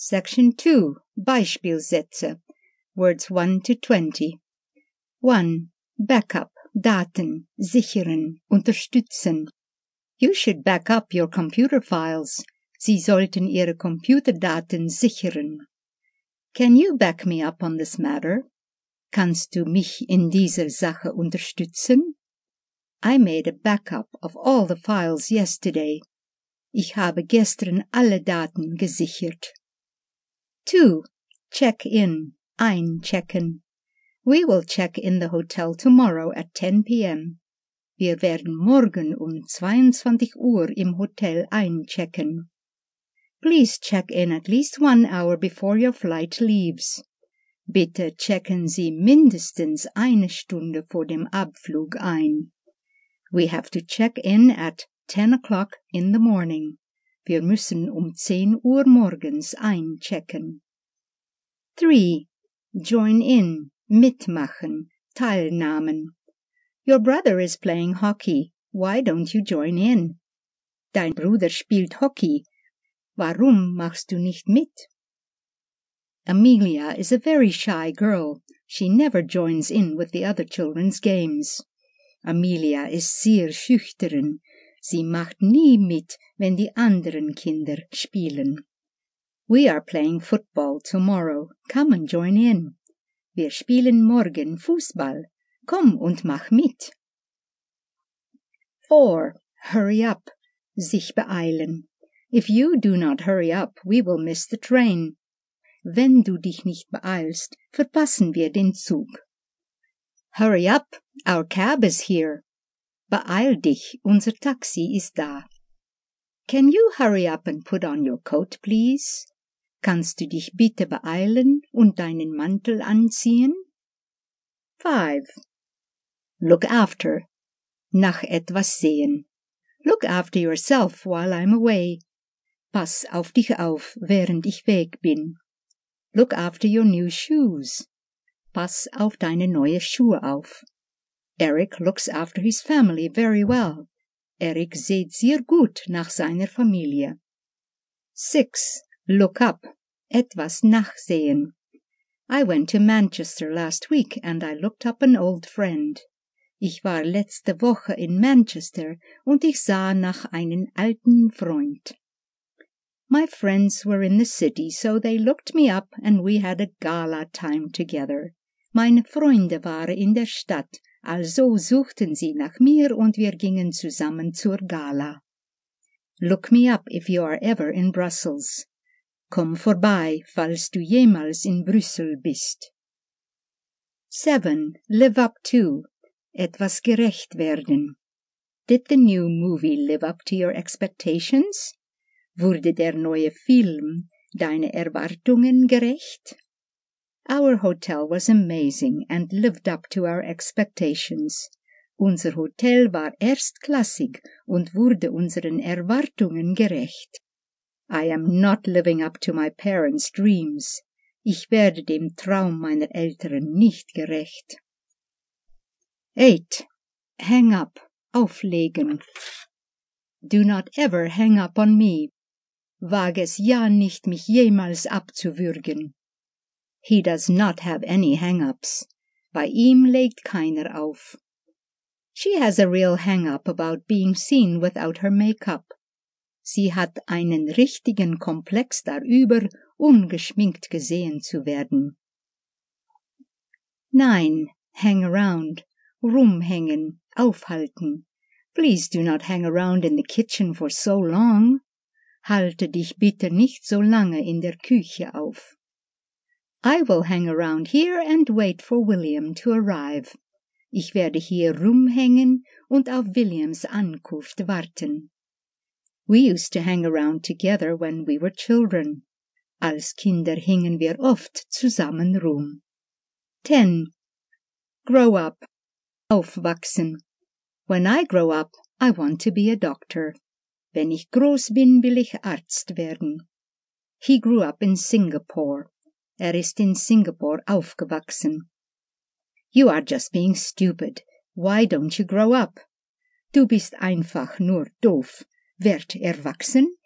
Section 2. Beispielsätze. Words 1 to 20. 1. Backup. Daten. Sichern. Unterstützen. You should back up your computer files. Sie sollten Ihre Computerdaten sichern. Can you back me up on this matter? Kannst du mich in dieser Sache unterstützen? I made a backup of all the files yesterday. Ich habe gestern alle Daten gesichert. 2. Check in. Einchecken. We will check in the hotel tomorrow at 10 p.m. Wir werden morgen um 22 Uhr im Hotel einchecken. Please check in at least one hour before your flight leaves. Bitte checken Sie mindestens eine Stunde vor dem Abflug ein. We have to check in at 10 o'clock in the morning. Wir müssen um 10 Uhr morgens einchecken. 3. Join in, mitmachen, teilnahmen. Your brother is playing hockey. Why don't you join in? Dein Bruder spielt Hockey. Warum machst du nicht mit? Amelia is a very shy girl. She never joins in with the other children's games. Amelia ist sehr schüchtern. Sie macht nie mit, wenn die anderen Kinder spielen. We are playing football tomorrow. Come and join in. Wir spielen morgen Fußball. Komm und mach mit. 4. Hurry up. Sich beeilen. If you do not hurry up, we will miss the train. Wenn du dich nicht beeilst, verpassen wir den Zug. Hurry up, our cab is here. Beeil dich, unser Taxi ist da. Can you hurry up and put on your coat, please? Kannst du dich bitte beeilen und deinen Mantel anziehen? 5. Look after. Nach etwas sehen. Look after yourself while I'm away. Pass auf dich auf, während ich weg bin. Look after your new shoes. Pass auf deine neue Schuhe auf. Eric looks after his family very well. Eric sieht sehr gut nach seiner Familie. 6. Look up. Etwas nachsehen. I went to Manchester last week and I looked up an old friend. Ich war letzte Woche in Manchester und ich sah nach einen alten Freund. My friends were in the city, so they looked me up and we had a gala time together. Meine Freunde waren in der Stadt also suchten sie nach mir und wir gingen zusammen zur Gala. Look me up if you are ever in Brussels. Komm vorbei, falls du jemals in Brüssel bist. 7. Live up to. Etwas gerecht werden. Did the new movie live up to your expectations? Wurde der neue Film deine Erwartungen gerecht? Our hotel was amazing and lived up to our expectations. Unser Hotel war erstklassig und wurde unseren Erwartungen gerecht. I am not living up to my parents' dreams. Ich werde dem Traum meiner Eltern nicht gerecht. 8. Hang up. Auflegen. Do not ever hang up on me. Wag es ja nicht, mich jemals abzuwürgen. He does not have any hang-ups. Bei ihm legt keiner auf. She has a real hang-up about being seen without her make-up. Sie hat einen richtigen Komplex darüber, ungeschminkt gesehen zu werden. 9. Hang around. Rumhängen. Aufhalten. Please do not hang around in the kitchen for so long. Halte dich bitte nicht so lange in der Küche auf. I will hang around here and wait for William to arrive. Ich werde hier rumhängen und auf Williams Ankunft warten. We used to hang around together when we were children. Als Kinder hingen wir oft zusammen rum. 10. Grow up. Aufwachsen. When I grow up, I want to be a doctor. Wenn ich groß bin, will ich Arzt werden. He grew up in Singapore. Er ist in Singapore aufgewachsen. You are just being stupid. Why don't you grow up? Du bist einfach nur doof. Werd erwachsen.